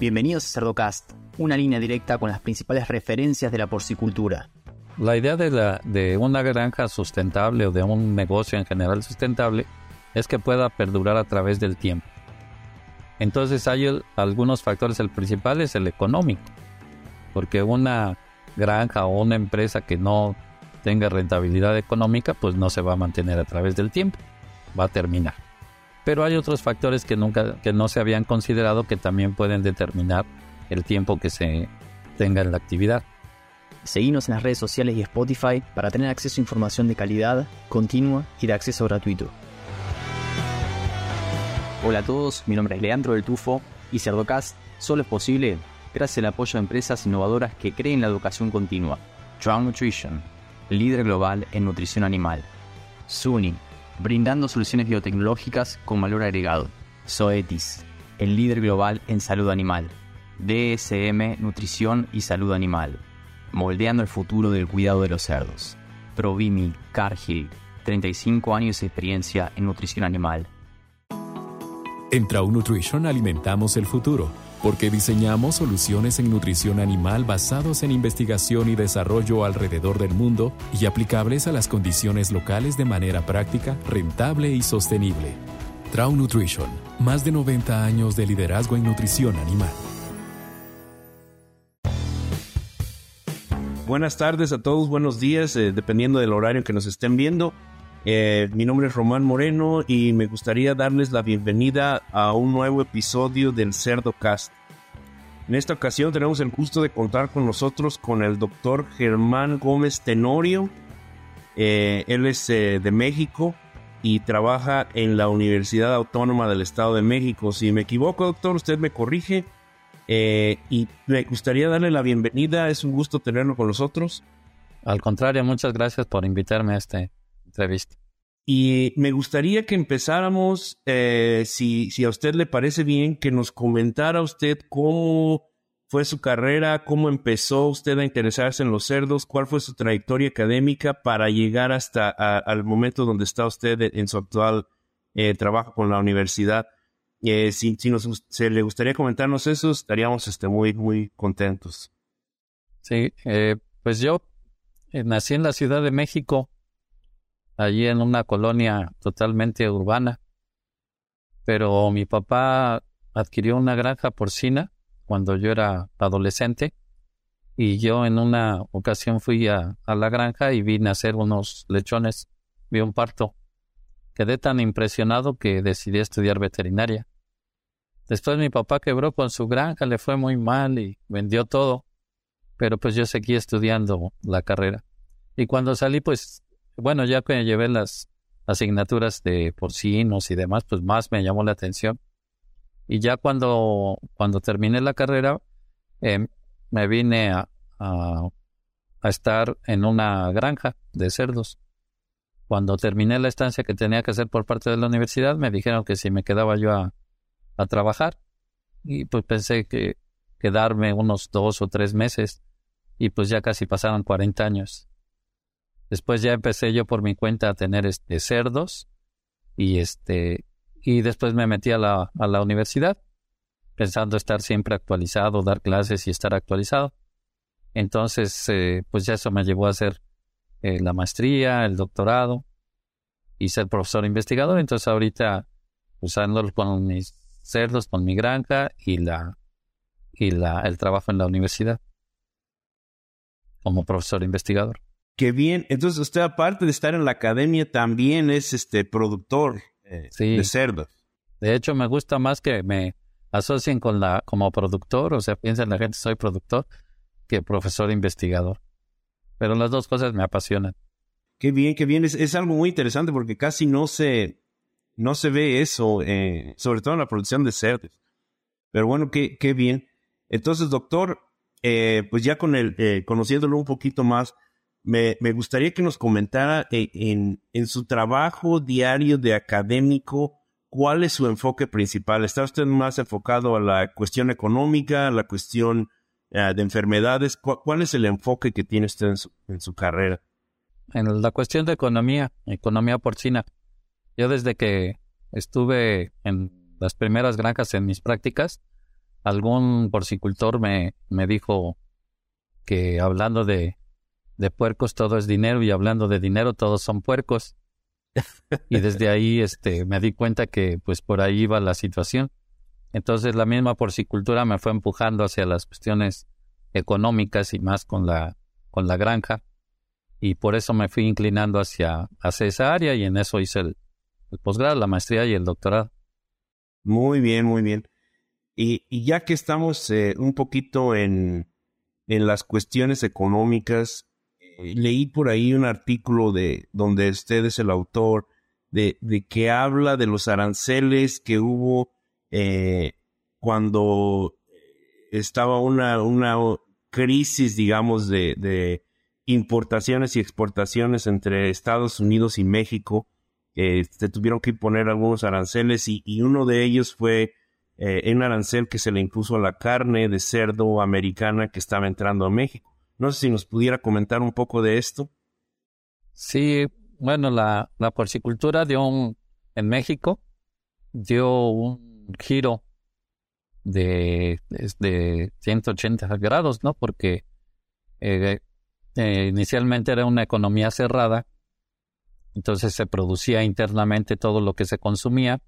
Bienvenidos a Cerdocast, una línea directa con las principales referencias de la porcicultura. La idea de, una granja sustentable o de un negocio en general sustentable es que pueda perdurar a través del tiempo. Entonces hay algunos factores, el principal es el económico, porque una granja o una empresa que no tenga rentabilidad económica, pues no se va a mantener a través del tiempo, va a terminar. Pero hay otros factores que nunca que no se habían considerado que también pueden determinar el tiempo que se tenga en la actividad. Seguimos en las redes sociales y Spotify para tener acceso a información de calidad, continua y de acceso gratuito. Hola a todos, mi nombre es Leandro del Tufo y Cerdocast solo es posible gracias al apoyo de empresas innovadoras que creen la educación continua. Drown Nutrition, líder global en nutrición animal. SUNY, brindando soluciones biotecnológicas con valor agregado. Zoetis, el líder global en salud animal. DSM, nutrición y salud animal. Moldeando el futuro del cuidado de los cerdos. Provimi, Cargill, 35 años de experiencia en nutrición animal. En Trau Nutrition alimentamos el futuro porque diseñamos soluciones en nutrición animal basados en investigación y desarrollo alrededor del mundo y aplicables a las condiciones locales de manera práctica, rentable y sostenible. Trau Nutrition, más de 90 años de liderazgo en nutrición animal. Buenas tardes a todos, buenos días, eh, dependiendo del horario que nos estén viendo. Eh, mi nombre es Román Moreno y me gustaría darles la bienvenida a un nuevo episodio del Cerdo Cast. En esta ocasión tenemos el gusto de contar con nosotros con el doctor Germán Gómez Tenorio. Eh, él es eh, de México y trabaja en la Universidad Autónoma del Estado de México. Si me equivoco, doctor, usted me corrige. y me gustaría darle la bienvenida. Es un gusto tenerlo con nosotros. Al contrario, muchas gracias por invitarme a este entrevista. Y me gustaría que empezáramos, eh, si, si a usted le parece bien, que nos comentara usted cómo fue su carrera, cómo empezó usted a interesarse en los cerdos, cuál fue su trayectoria académica para llegar hasta al momento donde está usted en su actual eh, trabajo con la universidad. Eh, si, si nos, se le gustaría comentarnos eso, estaríamos este, muy, muy contentos. Sí, pues yo nací en la Ciudad de México allí en una colonia totalmente urbana. Pero mi papá adquirió una granja porcina cuando yo era adolescente y yo en una ocasión fui a, la granja y vi nacer unos lechones, vi un parto. Quedé tan impresionado que decidí estudiar veterinaria. Después mi papá quebró con su granja, le fue muy mal y vendió todo, pero pues yo seguí estudiando la carrera. Y cuando salí, pues bueno, ya que llevé las asignaturas de porcinos y demás, pues más me llamó la atención. Y ya cuando, cuando terminé la carrera, em, me vine a, a, estar en una granja de cerdos. Cuando terminé la estancia que tenía que hacer por parte de la universidad, me dijeron que si me quedaba yo a, a trabajar. Y pues pensé que quedarme unos dos o tres meses. Y pues ya casi pasaron 40 años. Después ya empecé yo por mi cuenta a tener este cerdos y este y después me metí a la, a la universidad pensando estar siempre actualizado, dar clases y estar actualizado. Entonces, eh, pues ya eso me llevó a hacer eh, la maestría, el doctorado y ser profesor investigador. Entonces ahorita usando pues, con mis cerdos, con mi granja y la y la el trabajo en la universidad como profesor investigador. Qué bien. Entonces usted aparte de estar en la academia también es este productor eh, de cerdos. De hecho me gusta más que me asocien con la como productor, o sea, piensen la gente soy productor que profesor investigador. Pero las dos cosas me apasionan. Qué bien, qué bien. Es, algo muy interesante porque casi no se no se ve eso, eh, sobre todo en la producción de cerdos. Pero bueno, qué, qué bien. Entonces, doctor, eh, pues ya con el, conociéndolo un poquito más, me, gustaría que nos comentara eh, en, en, su trabajo diario de académico, ¿cuál es su enfoque principal? ¿Está usted más enfocado a la cuestión económica, a la cuestión eh, de enfermedades? ¿Cuál, es el enfoque que tiene usted en su, en su carrera? En la cuestión de economía, economía porcina. Yo desde que estuve en las primeras granjas en mis prácticas, algún porcicultor me, me dijo que hablando de, de puercos todo es dinero y hablando de dinero todos son puercos. y desde ahí este, me di cuenta que pues por ahí iba la situación. Entonces la misma porcicultura me fue empujando hacia las cuestiones económicas y más con la, con la granja. Y por eso me fui inclinando hacia, hacia esa área y en eso hice el, posgrado, la maestría y el doctorado. Muy bien, muy bien. Y, ya que estamos eh, un poquito en, en las cuestiones económicas, leí por ahí un artículo de donde usted es el autor de, que habla de los aranceles que hubo eh, cuando estaba una, crisis, digamos, de, importaciones y exportaciones entre Estados Unidos y México. se tuvieron que imponer algunos aranceles y, y uno de ellos fue eh, un arancel que se le impuso a la carne de cerdo americana que estaba entrando a México. No sé si nos pudiera comentar un poco de esto. Sí, bueno, la, la porcicultura dio un, en México dio un giro de, de 180 grados, ¿no? Porque eh, eh, inicialmente era una economía cerrada, entonces se producía internamente todo lo que se consumía,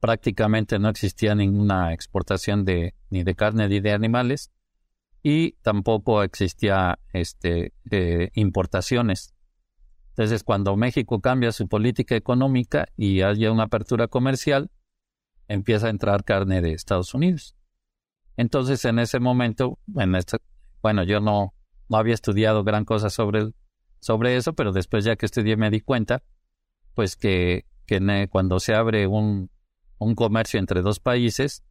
prácticamente no existía ninguna exportación de ni de carne ni de animales y tampoco existía este eh, importaciones. Entonces, cuando México cambia su política económica y haya una apertura comercial, empieza a entrar carne de Estados Unidos. Entonces, en ese momento, en este, bueno, yo no, no había estudiado gran cosa sobre, sobre eso, pero después ya que estudié me di cuenta, pues que, que cuando se abre un, un comercio entre dos países,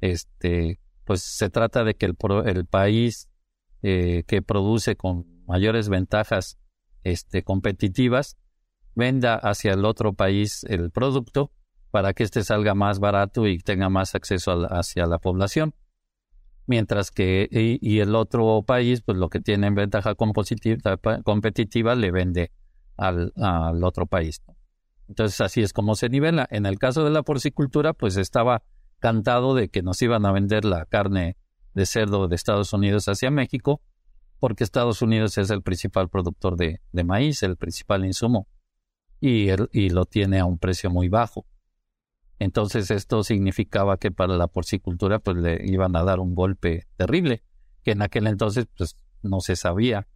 este, pues se trata de que el, el país eh, que produce con mayores ventajas este, competitivas venda hacia el otro país el producto para que éste salga más barato y tenga más acceso hacia la población. Mientras que y, el otro país, pues lo que tiene en ventaja competitiva le vende al, al otro país. Entonces así es como se nivela. En el caso de la porcicultura, pues estaba cantado de que nos iban a vender la carne de cerdo de Estados Unidos hacia México, porque Estados Unidos es el principal productor de, maíz, el principal insumo, y, y lo tiene a un precio muy bajo. Entonces esto significaba que para la porcicultura pues le iban a dar un golpe terrible, que en aquel entonces pues no se sabía.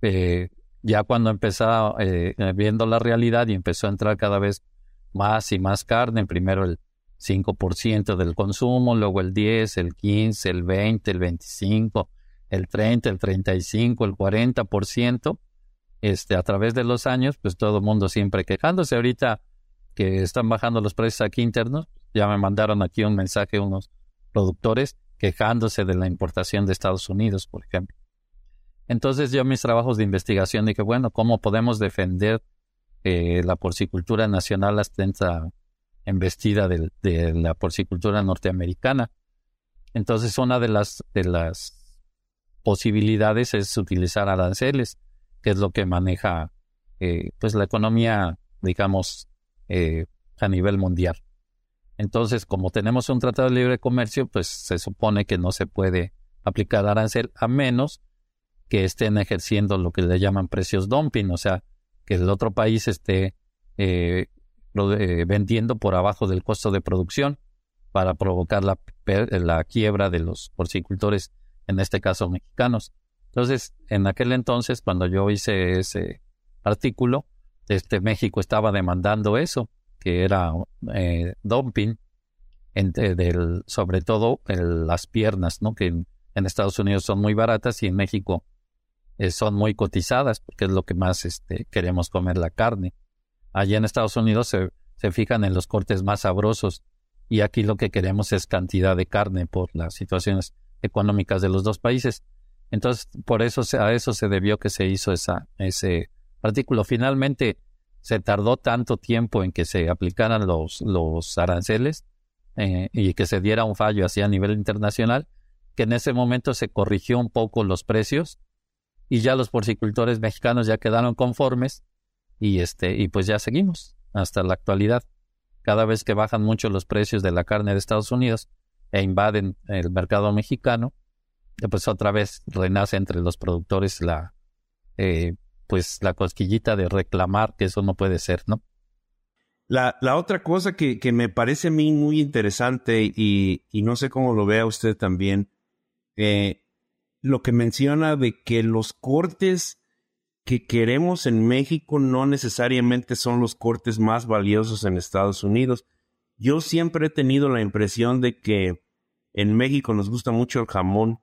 Eh, ya cuando empezaba eh, viendo la realidad y empezó a entrar cada vez más y más carne, primero el 5% del consumo, luego el 10, el 15, el 20, el 25, el 30, el 35, el 40%, este, a través de los años, pues todo el mundo siempre quejándose. Ahorita que están bajando los precios aquí internos, ya me mandaron aquí un mensaje unos productores quejándose de la importación de Estados Unidos, por ejemplo. Entonces yo mis trabajos de investigación dije, bueno, ¿cómo podemos defender eh, la porcicultura nacional hasta embestida de, de, la porcicultura norteamericana? Entonces una de las, de las posibilidades es utilizar aranceles, que es lo que maneja eh, pues la economía, digamos, eh, a nivel mundial. Entonces, como tenemos un tratado de libre comercio, pues se supone que no se puede aplicar arancel a menos que estén ejerciendo lo que le llaman precios dumping, o sea, que el otro país esté eh, vendiendo por abajo del costo de producción para provocar la, la quiebra de los porcicultores, en este caso mexicanos. Entonces, en aquel entonces, cuando yo hice ese artículo, este México estaba demandando eso, que era eh, dumping, del, sobre todo en las piernas, ¿no? Que en, Estados Unidos son muy baratas y en México eh, son muy cotizadas porque es lo que más este, queremos comer la carne. Allá en Estados Unidos se, se fijan en los cortes más sabrosos y aquí lo que queremos es cantidad de carne por las situaciones económicas de los dos países. Entonces, por eso a eso se debió que se hizo esa, ese artículo. Finalmente, se tardó tanto tiempo en que se aplicaran los, los aranceles eh, y que se diera un fallo así a nivel internacional, que en ese momento se corrigió un poco los precios y ya los porcicultores mexicanos ya quedaron conformes y este y pues ya seguimos hasta la actualidad. Cada vez que bajan mucho los precios de la carne de Estados Unidos, e invaden el mercado mexicano, pues otra vez renace entre los productores la, eh, pues la cosquillita de reclamar que eso no puede ser, ¿no? La, la otra cosa que, que, me parece a mí muy interesante y, y, no sé cómo lo vea usted también, eh, lo que menciona de que los cortes que queremos en México no necesariamente son los cortes más valiosos en Estados Unidos. Yo siempre he tenido la impresión de que en México nos gusta mucho el jamón.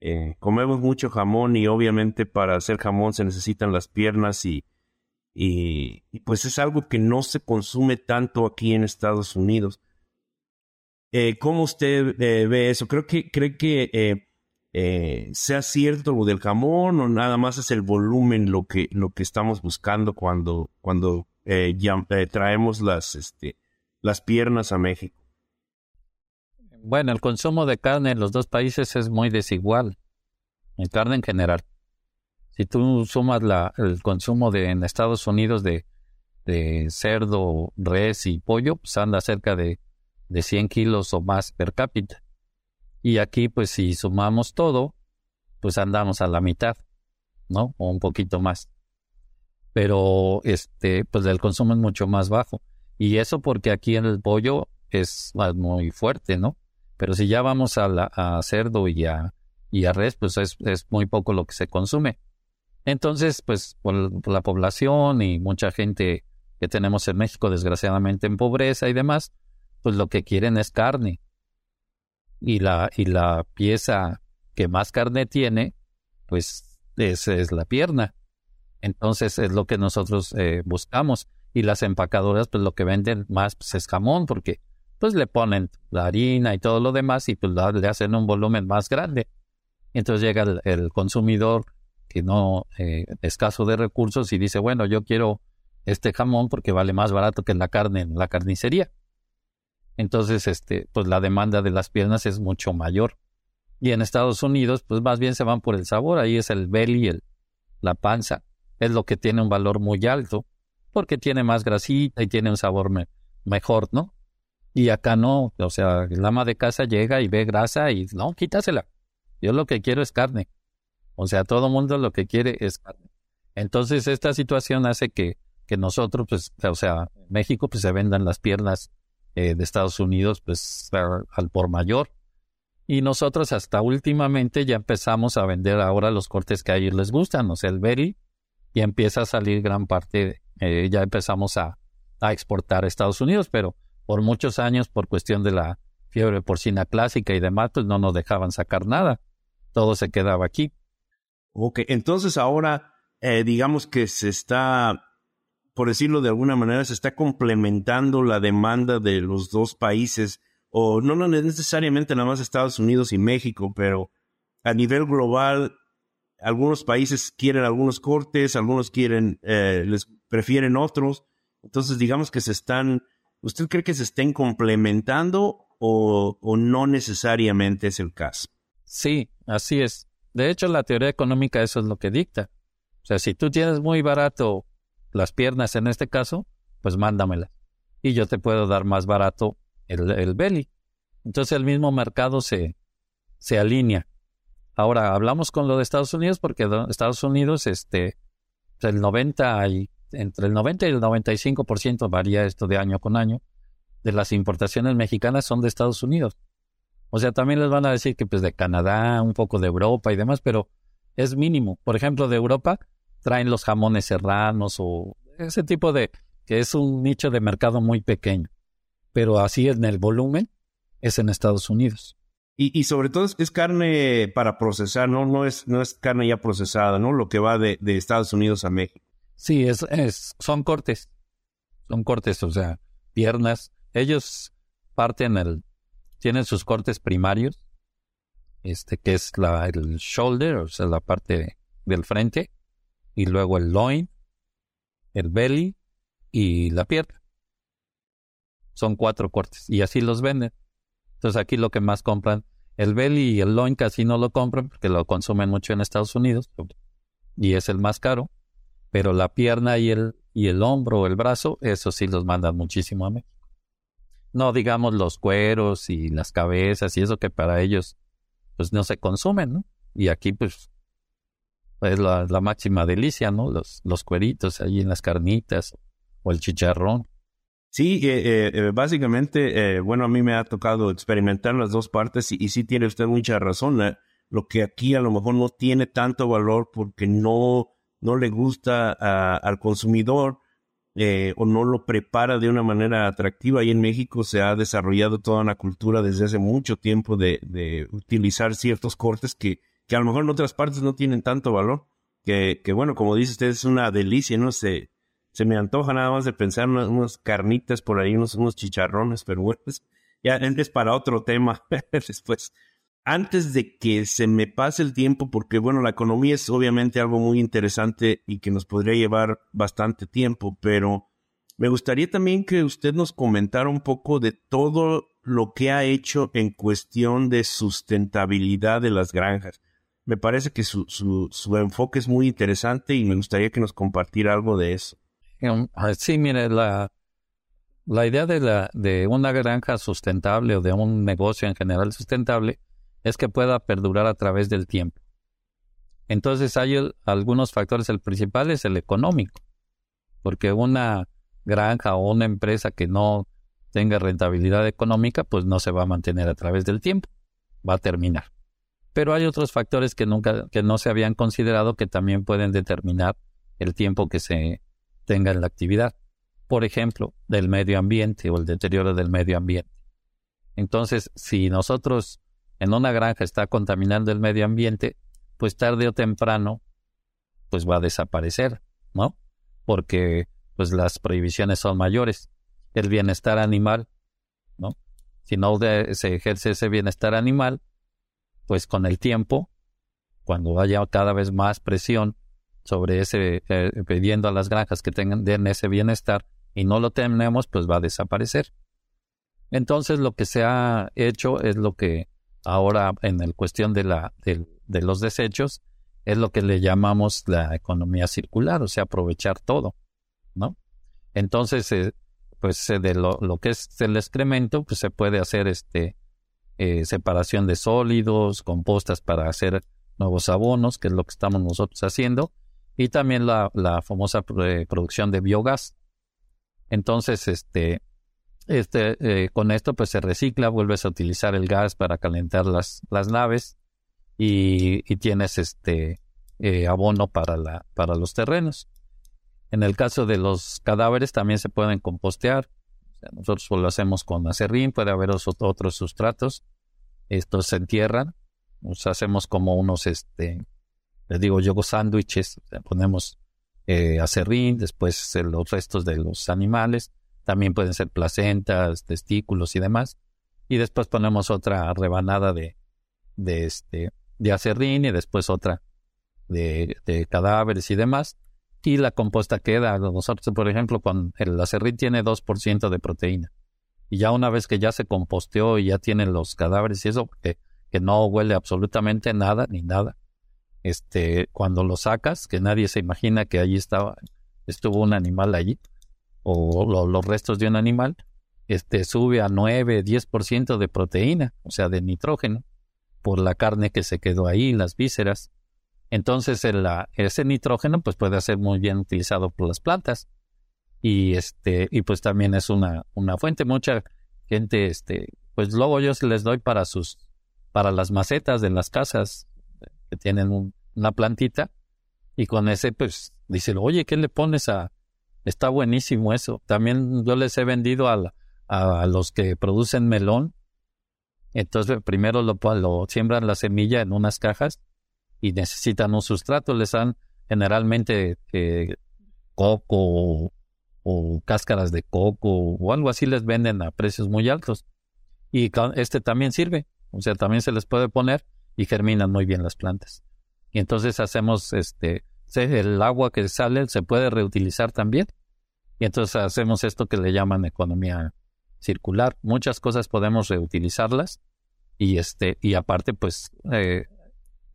Eh, comemos mucho jamón y obviamente para hacer jamón se necesitan las piernas y, y, pues es algo que no se consume tanto aquí en Estados Unidos. Eh, ¿Cómo usted eh, ve eso? Creo que cree que eh, sea cierto lo del jamón o nada más es el volumen lo que lo que estamos buscando cuando cuando eh, ya, eh, traemos las este las piernas a México. Bueno, el consumo de carne en los dos países es muy desigual, en carne en general. Si tú sumas la, el consumo de en Estados Unidos de, de cerdo, res y pollo, pues anda cerca de, de 100 kilos o más per cápita. Y aquí, pues si sumamos todo, pues andamos a la mitad, ¿no? O un poquito más. Pero, este, pues el consumo es mucho más bajo. Y eso porque aquí en el pollo es muy fuerte, ¿no? Pero si ya vamos a, la, a cerdo y a, y a res, pues es, es muy poco lo que se consume. Entonces, pues por, la población y mucha gente que tenemos en México, desgraciadamente en pobreza y demás, pues lo que quieren es carne y la, y la pieza que más carne tiene, pues esa es la pierna. Entonces es lo que nosotros eh, buscamos. Y las empacadoras, pues lo que venden más pues, es jamón, porque pues le ponen la harina y todo lo demás y pues le hacen un volumen más grande. Entonces llega el, el consumidor que no eh, escaso de recursos y dice, bueno, yo quiero este jamón porque vale más barato que la carne en la carnicería. Entonces, este, pues la demanda de las piernas es mucho mayor. Y en Estados Unidos, pues más bien se van por el sabor. Ahí es el belly, el, la panza. Es lo que tiene un valor muy alto, porque tiene más grasita y tiene un sabor mejor, ¿no? Y acá no, o sea, el ama de casa llega y ve grasa y no, quítasela. Yo lo que quiero es carne. O sea, todo mundo lo que quiere es carne. Entonces, esta situación hace que, que nosotros, pues, o sea, en México, pues se vendan las piernas eh, de Estados Unidos, pues al por mayor. Y nosotros hasta últimamente ya empezamos a vender ahora los cortes que a ellos les gustan, o sea, el berry, y empieza a salir gran parte, eh, ya empezamos a, a exportar a Estados Unidos, pero por muchos años, por cuestión de la fiebre porcina clásica y demás, pues no nos dejaban sacar nada. Todo se quedaba aquí. Ok, entonces ahora eh, digamos que se está por decirlo de alguna manera, se está complementando la demanda de los dos países, o no, necesariamente nada más Estados Unidos y México, pero a nivel global, algunos países quieren algunos cortes, algunos quieren, eh, les prefieren otros. Entonces, digamos que se están, ¿usted cree que se estén complementando o, o no necesariamente es el caso? Sí, así es. De hecho, la teoría económica eso es lo que dicta. O sea, si tú tienes muy barato las piernas en este caso, pues mándamelas. Y yo te puedo dar más barato el, el belly. Entonces el mismo mercado se, se alinea. Ahora hablamos con lo de Estados Unidos porque Estados Unidos, este, el 90 y, entre el 90 y el 95% varía esto de año con año, de las importaciones mexicanas son de Estados Unidos. O sea, también les van a decir que pues de Canadá, un poco de Europa y demás, pero es mínimo. Por ejemplo, de Europa, traen los jamones serranos o ese tipo de, que es un nicho de mercado muy pequeño. Pero así en el volumen es en Estados Unidos. Y, y sobre todo es, carne para procesar, ¿no? No es, no es carne ya procesada, ¿no? Lo que va de, de Estados Unidos a México. Sí, es, es, son cortes. Son cortes, o sea, piernas. Ellos parten el, tienen sus cortes primarios, este, que es la, el shoulder, o sea, la parte del frente, y luego el loin, el belly y la pierna. Son cuatro cortes y así los venden. Entonces aquí lo que más compran, el belly y el loin casi no lo compran porque lo consumen mucho en Estados Unidos y es el más caro, pero la pierna y el, y el hombro o el brazo, eso sí los mandan muchísimo a México. No digamos los cueros y las cabezas y eso que para ellos pues no se consumen, ¿no? Y aquí pues es la, la máxima delicia, ¿no? Los, los cueritos ahí en las carnitas o el chicharrón. Sí, eh, eh, eh, básicamente, bueno, a mí me ha tocado experimentar las dos partes y, sí tiene usted mucha razón. lo que aquí a lo mejor no tiene tanto valor porque no, no le gusta al consumidor o no lo prepara de una manera atractiva. Y en México se ha desarrollado toda una cultura desde hace mucho tiempo de, de utilizar ciertos cortes que, que a lo mejor en otras partes no tienen tanto valor. Que, que bueno, como dice usted, es una delicia, no sé se me antoja nada más de pensar unas, carnitas por ahí, unos, unos chicharrones, pero bueno, pues, ya es para otro tema después. Antes de que se me pase el tiempo, porque bueno, la economía es obviamente algo muy interesante y que nos podría llevar bastante tiempo, pero me gustaría también que usted nos comentara un poco de todo lo que ha hecho en cuestión de sustentabilidad de las granjas. Me parece que su, su, su enfoque es muy interesante y me gustaría que nos compartiera algo de eso. Ah, sí, mire, la, la idea de, la, de una granja sustentable o de un negocio en general sustentable es que pueda perdurar a través del tiempo. Entonces hay algunos factores, el principal es el económico, porque una granja o una empresa que no tenga rentabilidad económica, pues no se va a mantener a través del tiempo, va a terminar. Pero hay otros factores que nunca, que no se habían considerado que también pueden determinar el tiempo que se tenga la actividad. Por ejemplo, del medio ambiente o el deterioro del medio ambiente. Entonces, si nosotros en una granja está contaminando el medio ambiente, pues tarde o temprano, pues va a desaparecer, ¿no? Porque pues las prohibiciones son mayores. El bienestar animal, ¿no? Si no se ejerce ese bienestar animal, pues con el tiempo, cuando haya cada vez más presión sobre ese, eh, pidiendo a las granjas que tengan den ese bienestar y no lo tenemos, pues va a desaparecer. Entonces lo que se ha hecho es lo que ahora en el cuestión de la de, los desechos es lo que le llamamos la economía circular, o sea, aprovechar todo, ¿no? Entonces, eh, pues de lo, lo, que es el excremento, pues se puede hacer este separación de sólidos, compostas para hacer nuevos abonos, que es lo que estamos nosotros haciendo, y también la, famosa producción de biogás. Entonces, este, este, eh, con esto pues se recicla, vuelves a utilizar el gas para calentar las, las naves y, tienes este eh, abono para, la, para los terrenos. En el caso de los cadáveres también se pueden compostear. Nosotros lo hacemos con acerrín, puede haber otros sustratos. Estos se entierran. Hacemos como unos este, les digo yo, sándwiches, ponemos eh, acerrín, después los restos de los animales, también pueden ser placentas, testículos y demás, y después ponemos otra rebanada de, de este, de acerrín y después otra de, de cadáveres y demás, y la composta queda. Nosotros, por ejemplo, con el acerrín tiene 2% de proteína. Y ya una vez que ya se composteó y ya tienen los cadáveres y eso, que, que no huele absolutamente nada ni nada, este, cuando lo sacas, que nadie se imagina que allí estaba, estuvo un animal allí, o los restos de un animal, este, sube a 9, 10% de proteína, o sea, de nitrógeno, por la carne que se quedó ahí, las vísceras. Entonces, el, ese nitrógeno, pues puede ser muy bien utilizado por las plantas. Y este, y pues también es una, una fuente. Mucha gente, este, pues luego yo les doy para sus, para las macetas de las casas, que tienen una plantita y con ese pues dice, oye, ¿qué le pones a...? Está buenísimo eso. También yo les he vendido a, a, los que producen melón. Entonces primero lo, lo siembran la semilla en unas cajas y necesitan un sustrato. Les dan generalmente eh, coco o, cáscaras de coco o algo así les venden a precios muy altos. Y este también sirve. O sea, también se les puede poner y germinan muy bien las plantas. Y entonces hacemos este, el agua que sale se puede reutilizar también. Y entonces hacemos esto que le llaman economía circular. Muchas cosas podemos reutilizarlas y este, y aparte pues, eh,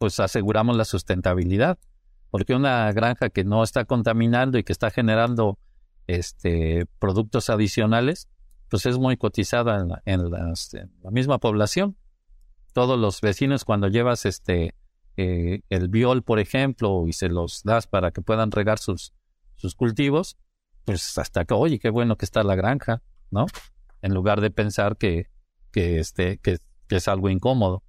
pues aseguramos la sustentabilidad. Porque una granja que no está contaminando y que está generando este productos adicionales, pues es muy cotizada en la, en la misma población. Todos los vecinos cuando llevas este eh, el viol, por ejemplo, y se los das para que puedan regar sus, sus cultivos, pues hasta que, oye, qué bueno que está la granja, ¿no? En lugar de pensar que, que, este, que, es algo incómodo.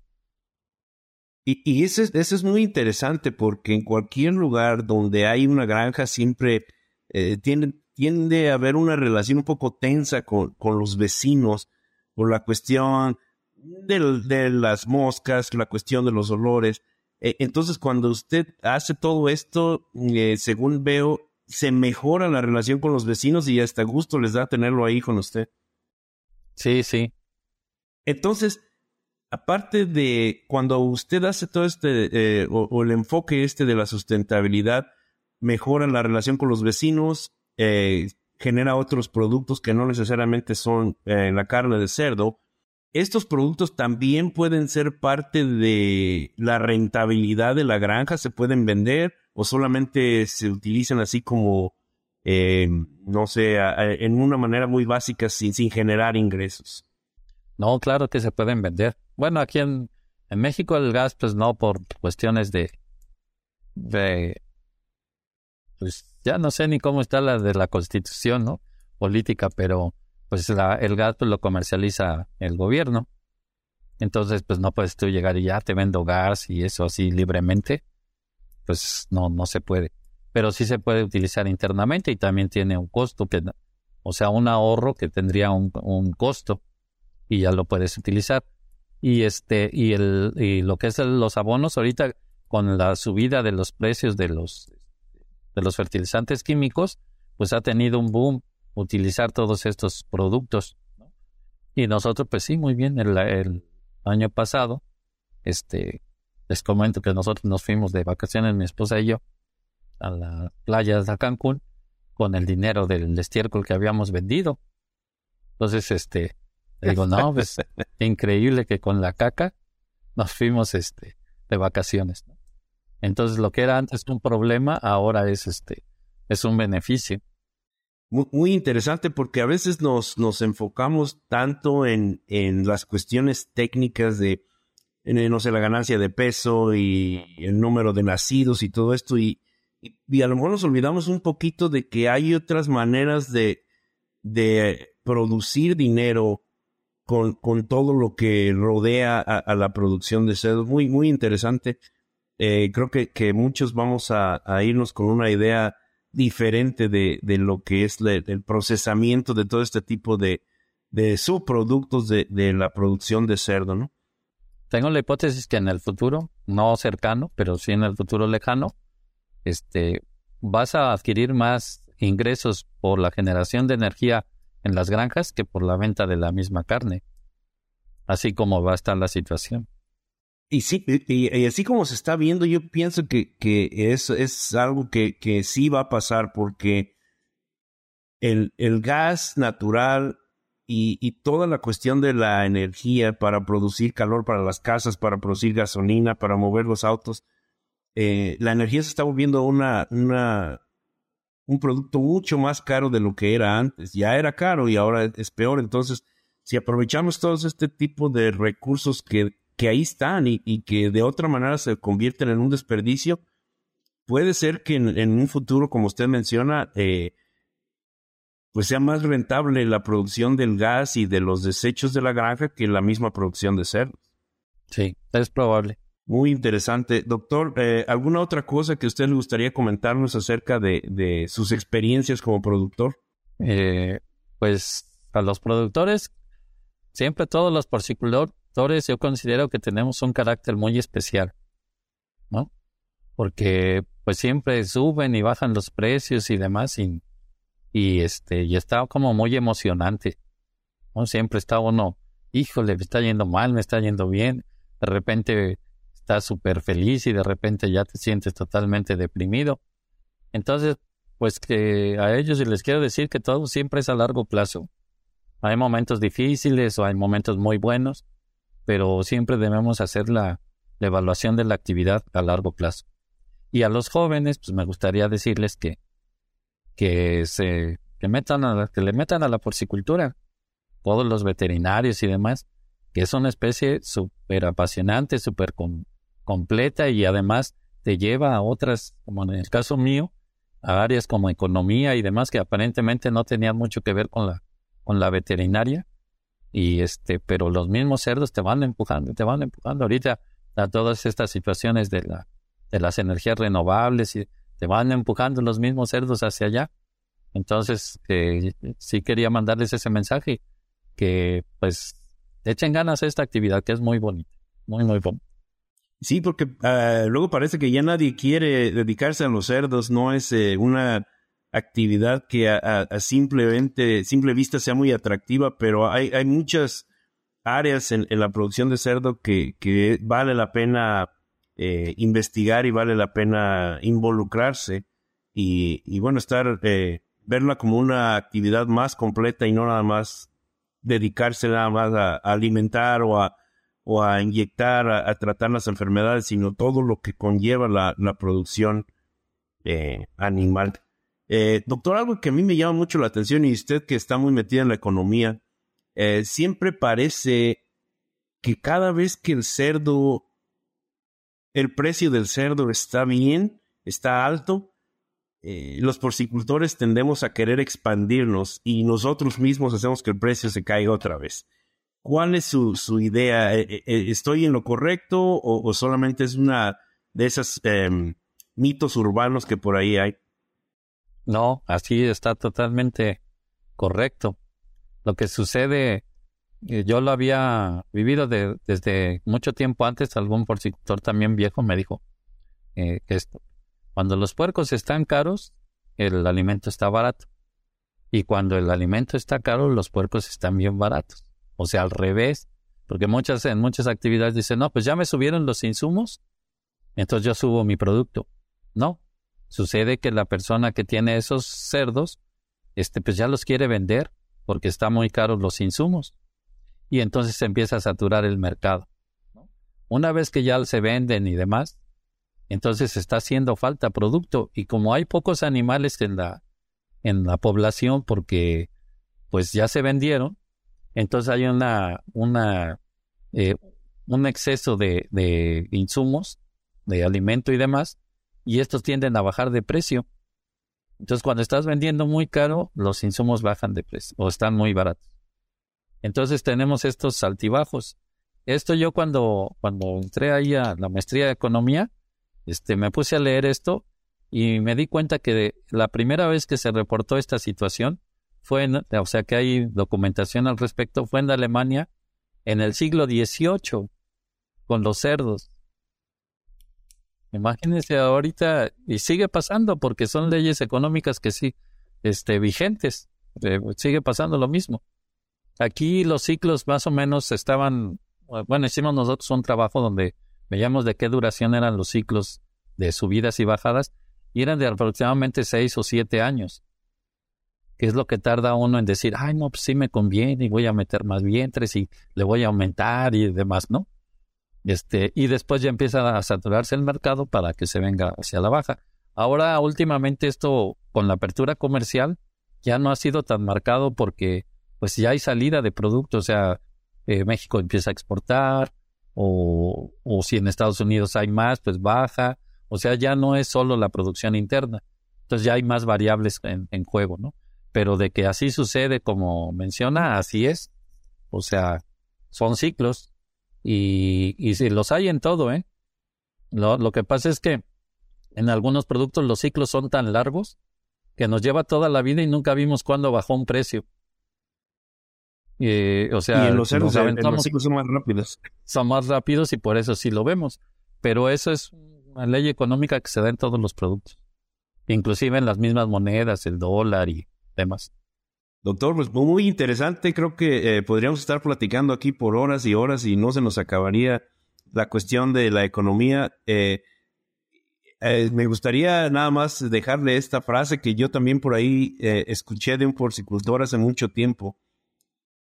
Y, y eso, es, eso es muy interesante porque en cualquier lugar donde hay una granja siempre eh, tiene, tiende a haber una relación un poco tensa con, con los vecinos por la cuestión de, de, las moscas, la cuestión de los olores. Eh, entonces, cuando usted hace todo esto, eh, según veo, se mejora la relación con los vecinos y hasta gusto les da tenerlo ahí con usted. Sí, sí. Entonces, aparte de cuando usted hace todo este, eh, o, el enfoque este de la sustentabilidad, mejora la relación con los vecinos, genera otros productos que no necesariamente son la carne de cerdo, estos productos también pueden ser parte de la rentabilidad de la granja, se pueden vender o solamente se utilizan así como, eh, no sé, en una manera muy básica sin, sin generar ingresos. No, claro que se pueden vender. Bueno, aquí en, México el gas, pues no, por cuestiones de, pues ya no sé ni cómo está la de la constitución, ¿no? Política, pero pues el gas pues, lo comercializa el gobierno. Entonces, pues no puedes tú llegar y ya te vendo gas y eso así libremente. Pues no, no se puede. Pero sí se puede utilizar internamente y también tiene un costo, que, o sea, un ahorro que tendría un costo y ya lo puedes utilizar. Y este, y el, y lo que es los abonos ahorita con la subida de los precios de los, de los fertilizantes químicos, pues ha tenido un boom utilizar todos estos productos. Y nosotros, pues sí, muy bien, el, año pasado, este, les comento que nosotros nos fuimos de vacaciones, mi esposa y yo, a la playa de Cancún, con el dinero del estiércol que habíamos vendido. Entonces, este, digo, no, pues, increíble que con la caca nos fuimos, este, de vacaciones. Entonces, lo que era antes un problema, ahora es, este, es un beneficio muy, interesante porque a veces nos, nos enfocamos tanto en, en las cuestiones técnicas de, no sé, la ganancia de peso y el número de nacidos y todo esto y, y, a lo mejor nos olvidamos un poquito de que hay otras maneras de, de producir dinero con, con todo lo que rodea a, la producción de cerdo. Muy, muy interesante. Eh, creo que, que muchos vamos a, irnos con una idea diferente de, de lo que es el procesamiento de todo este tipo de, de subproductos de, de la producción de cerdo, ¿no? Tengo la hipótesis que en el futuro, no cercano, pero sí en el futuro lejano, este, vas a adquirir más ingresos por la generación de energía en las granjas que por la venta de la misma carne. Así como va a estar la situación. Y sí, y, así como se está viendo, yo pienso que, que es, es algo que, que sí va a pasar porque el, el gas natural y, y, toda la cuestión de la energía para producir calor para las casas, para producir gasolina, para mover los autos, eh, la energía se está volviendo una, una, un producto mucho más caro de lo que era antes. Ya era caro y ahora es peor. Entonces, si aprovechamos todos este tipo de recursos que que ahí están y, que de otra manera se convierten en un desperdicio, puede ser que en, un futuro, como usted menciona, eh, pues sea más rentable la producción del gas y de los desechos de la granja que la misma producción de cerdos. Sí, es probable. Muy interesante. Doctor, eh, ¿alguna otra cosa que usted le gustaría comentarnos acerca de, de sus experiencias como productor? Eh, pues a los productores, siempre todos los porcicultores yo considero que tenemos un carácter muy especial, ¿no? Porque pues siempre suben y bajan los precios y demás y, y este, y está como muy emocionante, ¿no? Siempre está uno, híjole, me está yendo mal, me está yendo bien, de repente estás súper feliz y de repente ya te sientes totalmente deprimido. Entonces, pues que a ellos les quiero decir que todo siempre es a largo plazo. Hay momentos difíciles o hay momentos muy buenos, pero siempre debemos hacer la, evaluación de la actividad a largo plazo. Y a los jóvenes, pues me gustaría decirles que, que se que metan a que le metan a la porcicultura, todos los veterinarios y demás, que es una especie súper apasionante, súper completa y además te lleva a otras, como en el caso mío, a áreas como economía y demás que aparentemente no tenían mucho que ver con la, con la veterinaria. Y este, pero los mismos cerdos te van empujando, te van empujando ahorita a todas estas situaciones de la, de las energías renovables y te van empujando los mismos cerdos hacia allá. Entonces, eh, sí quería mandarles ese mensaje, que pues echen ganas a esta actividad que es muy bonita, muy, muy bonita. Sí, porque uh, luego parece que ya nadie quiere dedicarse a los cerdos, no es eh, una actividad que a, a, simplemente, simple vista sea muy atractiva, pero hay, hay muchas áreas en, la producción de cerdo que, vale la pena eh, investigar y vale la pena involucrarse y, bueno, estar, eh, verla como una actividad más completa y no nada más dedicarse nada más a alimentar o a o a inyectar, a, tratar las enfermedades, sino todo lo que conlleva la, producción eh, animal. Eh, doctor, algo que a mí me llama mucho la atención y usted que está muy metida en la economía, eh, siempre parece que cada vez que el cerdo, el precio del cerdo está bien, está alto, los porcicultores tendemos a querer expandirnos y nosotros mismos hacemos que el precio se caiga otra vez. ¿Cuál es su, su idea? Eh, eh, eh, ¿Estoy en lo correcto o, solamente es una de esos em, mitos urbanos que por ahí hay? No, así está totalmente correcto. Lo que sucede, yo lo había vivido desde mucho tiempo antes, algún porcicultor también viejo me dijo esto, cuando los puercos están caros, el alimento está barato. Y cuando el alimento está caro, los puercos están bien baratos. O sea, al revés, porque muchas, en muchas actividades dicen, no, pues ya me subieron los insumos, entonces yo subo mi producto. No, sucede que la persona que tiene esos cerdos, este, pues ya los quiere vender porque está muy caros los insumos. Y entonces se empieza a saturar el mercado. Una vez que ya se venden y demás, entonces está haciendo falta producto. Y como hay pocos animales en la, en la población porque pues ya se vendieron, entonces hay una, una, eh, un exceso de, insumos, de alimento y demás, y estos tienden a bajar de precio. Entonces, cuando estás vendiendo muy caro, los insumos bajan de precio o están muy baratos. Entonces tenemos estos altibajos. Esto yo cuando, cuando entré ahí a la maestría de economía, este, me puse a leer esto y me di cuenta que la primera vez que se reportó esta situación fue, en, o sea que hay documentación al respecto, fue en Alemania en el siglo XVIII con los cerdos. Imagínense ahorita, y sigue pasando porque son leyes económicas que sí, este, vigentes, eh, sigue pasando lo mismo. Aquí los ciclos más o menos estaban, bueno, hicimos nosotros un trabajo donde veíamos de qué duración eran los ciclos de subidas y bajadas, y eran de aproximadamente seis o siete años que es lo que tarda uno en decir, ay, no, pues sí me conviene y voy a meter más vientres y le voy a aumentar y demás, ¿no? Este, y después ya empieza a saturarse el mercado para que se venga hacia la baja. Ahora, últimamente, esto con la apertura comercial ya no ha sido tan marcado porque, pues ya hay salida de productos, o sea, eh, México empieza a exportar, o, o si en Estados Unidos hay más, pues baja, o sea, ya no es solo la producción interna. Entonces ya hay más variables en, en juego, ¿no? Pero de que así sucede como menciona, así es. O sea, son ciclos y, y si los hay en todo, ¿eh? Lo, lo que pasa es que en algunos productos los ciclos son tan largos que nos lleva toda la vida y nunca vimos cuándo bajó un precio. Eh, o sea, y en los, los ciclos son más rápidos. Son más rápidos y por eso sí lo vemos. Pero eso es una ley económica que se da en todos los productos. Inclusive en las mismas monedas, el dólar y temas. Doctor, pues muy interesante. Creo que eh, podríamos estar platicando aquí por horas y horas y no se nos acabaría la cuestión de la economía. Eh, eh, me gustaría nada más dejarle esta frase que yo también por ahí escuché de un porcicultor hace mucho tiempo,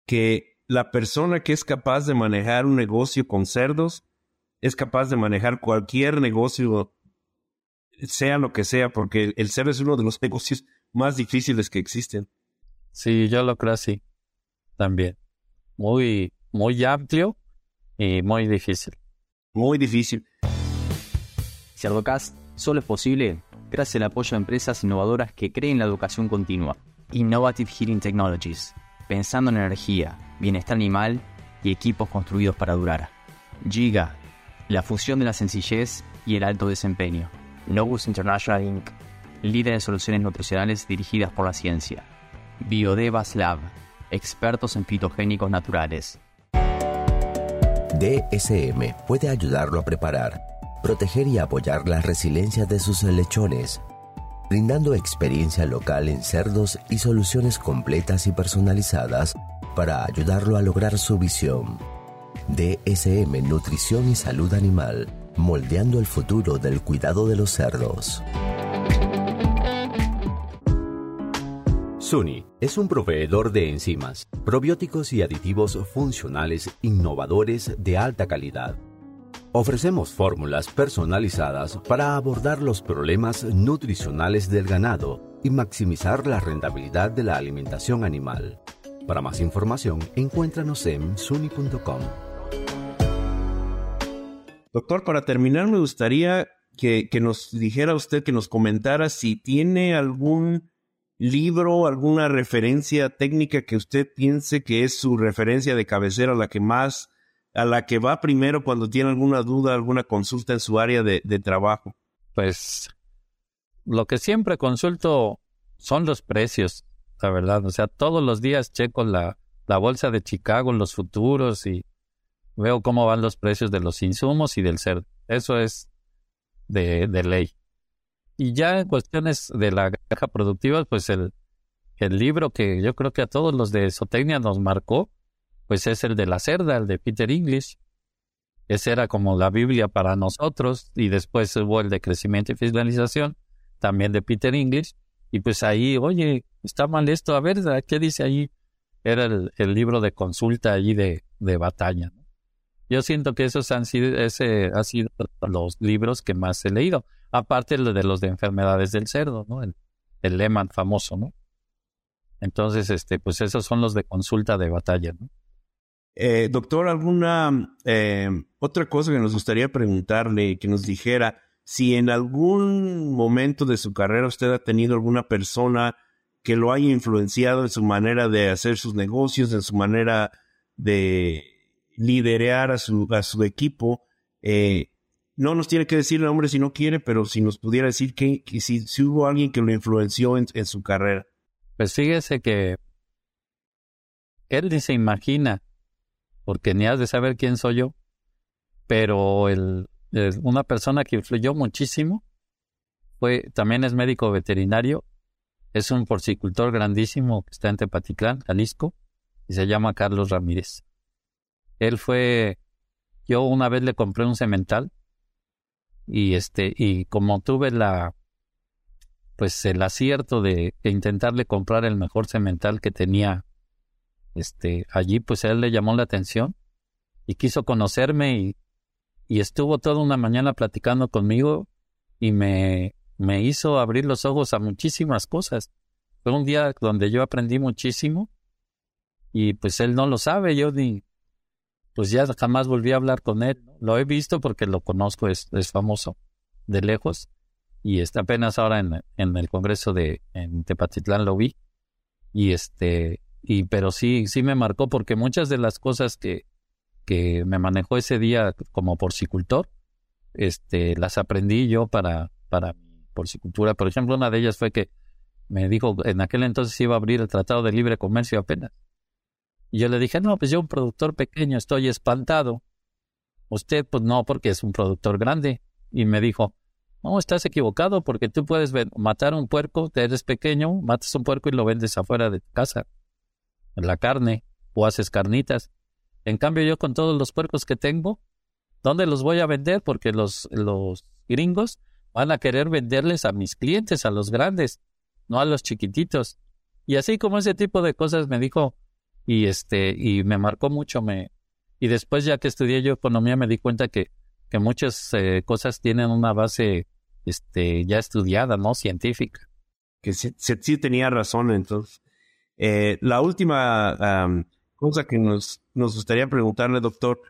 que la persona que es capaz de manejar un negocio con cerdos es capaz de manejar cualquier negocio, sea lo que sea, porque el cerdo es uno de los negocios más difíciles que existen. Sí, yo lo creo así. También. muy, muy amplio y muy difícil. Muy difícil. Cerdocast solo es posible gracias al apoyo de empresas innovadoras que creen la educación continua. Innovative Heating Technologies, pensando en energía, bienestar animal y equipos construidos para durar. Giga, la fusión de la sencillez y el alto desempeño. Novus International Inc., líder de soluciones nutricionales dirigidas por la ciencia. Biodevas Lab, expertos en fitogénicos naturales. DSM puede ayudarlo a preparar, proteger y apoyar la resiliencia de sus lechones, brindando experiencia local en cerdos y soluciones completas y personalizadas para ayudarlo a lograr su visión. DSM Nutrición y Salud Animal, moldeando el futuro del cuidado de los cerdos. SUNY es un proveedor de enzimas, probióticos y aditivos funcionales innovadores de alta calidad. Ofrecemos fórmulas personalizadas para abordar los problemas nutricionales del ganado y maximizar la rentabilidad de la alimentación animal. Para más información, encuéntranos en suni.com. Doctor, para terminar, me gustaría que, nos dijera usted, que nos comentara si tiene algún libro, alguna referencia técnica que usted piense que es su referencia de cabecera, la que más, a la que va primero cuando tiene alguna duda, alguna consulta en su área de, de trabajo. Pues lo que siempre consulto son los precios, la verdad. O sea, todos los días checo la, la bolsa de Chicago, los futuros y veo cómo van los precios de los insumos y del cerdo. Eso es de, de ley. Y ya en cuestiones de la caja productiva, pues el, el libro que yo creo que a todos los de Zootecnia nos marcó, pues es el de la cerda, el de Peter English. Ese era como la Biblia para nosotros. Y después hubo el de crecimiento y fiscalización, también de Peter English. Y pues ahí, oye, está mal esto, a ver, ¿qué dice ahí? Era el, libro de consulta allí de, de batalla. Yo siento que esos han sido, ese ha sido los libros que más he leído aparte de los de enfermedades del cerdo, ¿no? El, el Lehman famoso, ¿no? Entonces, este, pues esos son los de consulta de batalla, ¿no? Eh, doctor, alguna eh, otra cosa que nos gustaría preguntarle, que nos dijera si en algún momento de su carrera usted ha tenido alguna persona que lo haya influenciado en su manera de hacer sus negocios, en su manera de liderar a su, a su equipo, eh, no nos tiene que decir el nombre si no quiere, pero si nos pudiera decir que, si, hubo alguien que lo influenció en, su carrera. Pues fíjese que él ni se imagina, porque ni has de saber quién soy yo, pero el, una persona que influyó muchísimo fue, también es médico veterinario, es un porcicultor grandísimo que está en Tepatitlán, Jalisco, y se llama Carlos Ramírez. Él fue, yo una vez le compré un cemental, y este y como tuve la pues el acierto de, intentarle comprar el mejor cemental que tenía este allí pues él le llamó la atención y quiso conocerme y, y estuvo toda una mañana platicando conmigo y me me hizo abrir los ojos a muchísimas cosas. Fue un día donde yo aprendí muchísimo y pues él no lo sabe yo ni pues ya jamás volví a hablar con él. Lo he visto porque lo conozco, es, es famoso de lejos y está apenas ahora en, en, el Congreso de Tepatitlán lo vi y este y pero sí sí me marcó porque muchas de las cosas que que me manejó ese día como porcicultor este las aprendí yo para para porcicultura por ejemplo una de ellas fue que me dijo en aquel entonces iba a abrir el Tratado de Libre Comercio apenas y yo le dije, no, pues yo un productor pequeño estoy espantado. Usted, pues no, porque es un productor grande. Y me dijo, no, estás equivocado porque tú puedes matar un puerco, te eres pequeño, matas un puerco y lo vendes afuera de tu casa. La carne, o haces carnitas. En cambio, yo con todos los puercos que tengo, ¿dónde los voy a vender? Porque los, los gringos van a querer venderles a mis clientes, a los grandes, no a los chiquititos. Y así como ese tipo de cosas me dijo, y este y me marcó mucho me y después ya que estudié yo economía me di cuenta que que muchas eh, cosas tienen una base este ya estudiada no científica que sí, sí tenía razón entonces eh, la última um, cosa que nos, nos gustaría preguntarle, doctor.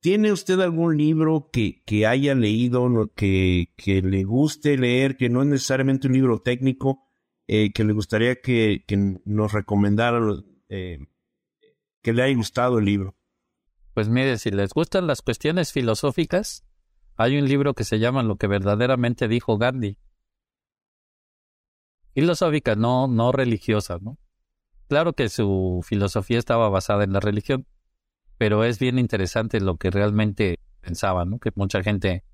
¿Tiene usted algún libro que, que haya leído, que, que le guste leer, que no es necesariamente un libro técnico, eh, que le gustaría que, que nos recomendara, eh, que le haya gustado el libro? Pues mire, si les gustan las cuestiones filosóficas, hay un libro que se llama Lo que verdaderamente dijo Gandhi. Filosófica, no, no religiosa, ¿no? Claro que su filosofía estaba basada en la religión, pero es bien interesante lo que realmente pensaba, ¿no? Que mucha gente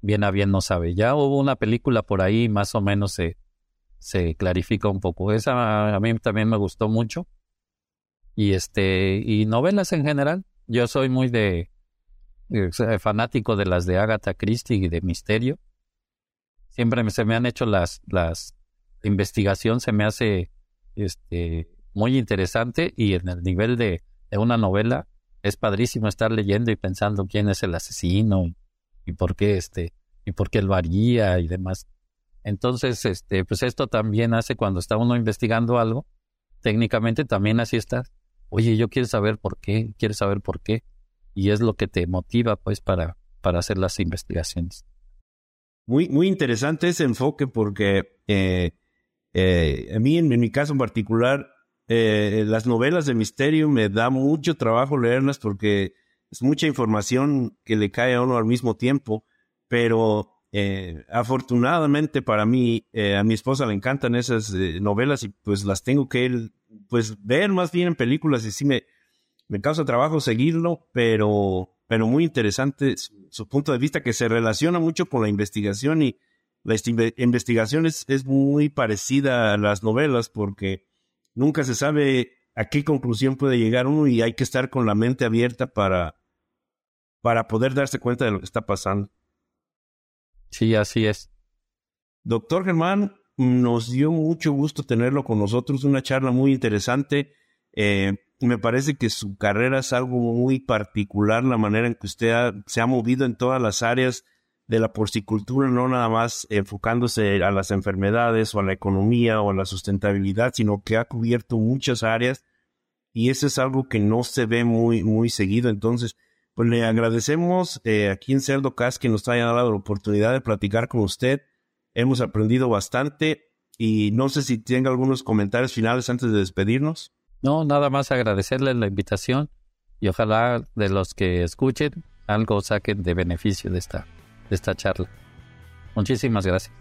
bien a bien no sabe. Ya hubo una película por ahí, más o menos se, se clarifica un poco. Esa a mí también me gustó mucho. Y este, y novelas en general. Yo soy muy de, fanático de las de Agatha Christie y de misterio. Siempre se me han hecho las, las, investigación se me hace, este, muy interesante y en el nivel de, de una novela es padrísimo estar leyendo y pensando quién es el asesino y, por qué este, y por qué él varía y demás. Entonces, este, pues esto también hace cuando está uno investigando algo, técnicamente también así está. Oye, yo quiero saber por qué, quiero saber por qué y es lo que te motiva pues para, para hacer las investigaciones. Muy, muy interesante ese enfoque porque eh, eh, a mí en, mi caso en particular eh, las novelas de misterio me da mucho trabajo leerlas porque es mucha información que le cae a uno al mismo tiempo, pero afortunadamente para mí, a mi esposa le encantan esas novelas y pues las tengo que pues ver más bien en películas y sí me, me causa trabajo seguirlo, pero, pero muy interesante su, punto de vista que se relaciona mucho con la investigación y la investigación es, muy parecida a las novelas porque nunca se sabe a qué conclusión puede llegar uno y hay que estar con la mente abierta para, para poder darse cuenta de lo que está pasando. Sí, así es. Doctor Germán, nos dio mucho gusto tenerlo con nosotros, una charla muy interesante. Eh, me parece que su carrera es algo muy particular, la manera en que usted se ha movido en todas las áreas de la porcicultura, no nada más enfocándose a las enfermedades o a la economía o a la sustentabilidad, sino que ha cubierto muchas áreas y eso es algo que no se ve muy, muy seguido. Entonces, pues le agradecemos eh, aquí en Cerdo Cas que nos haya dado la oportunidad de platicar con usted. Hemos aprendido bastante y no sé si tenga algunos comentarios finales antes de despedirnos. No, nada más agradecerles la invitación y ojalá de los que escuchen algo saquen de beneficio de esta, de esta charla. Muchísimas gracias.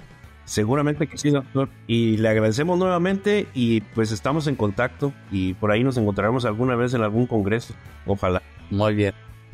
Seguramente que sí, doctor. Y le agradecemos nuevamente y pues estamos en contacto y por ahí nos encontraremos alguna vez en algún congreso. Ojalá. Muy bien.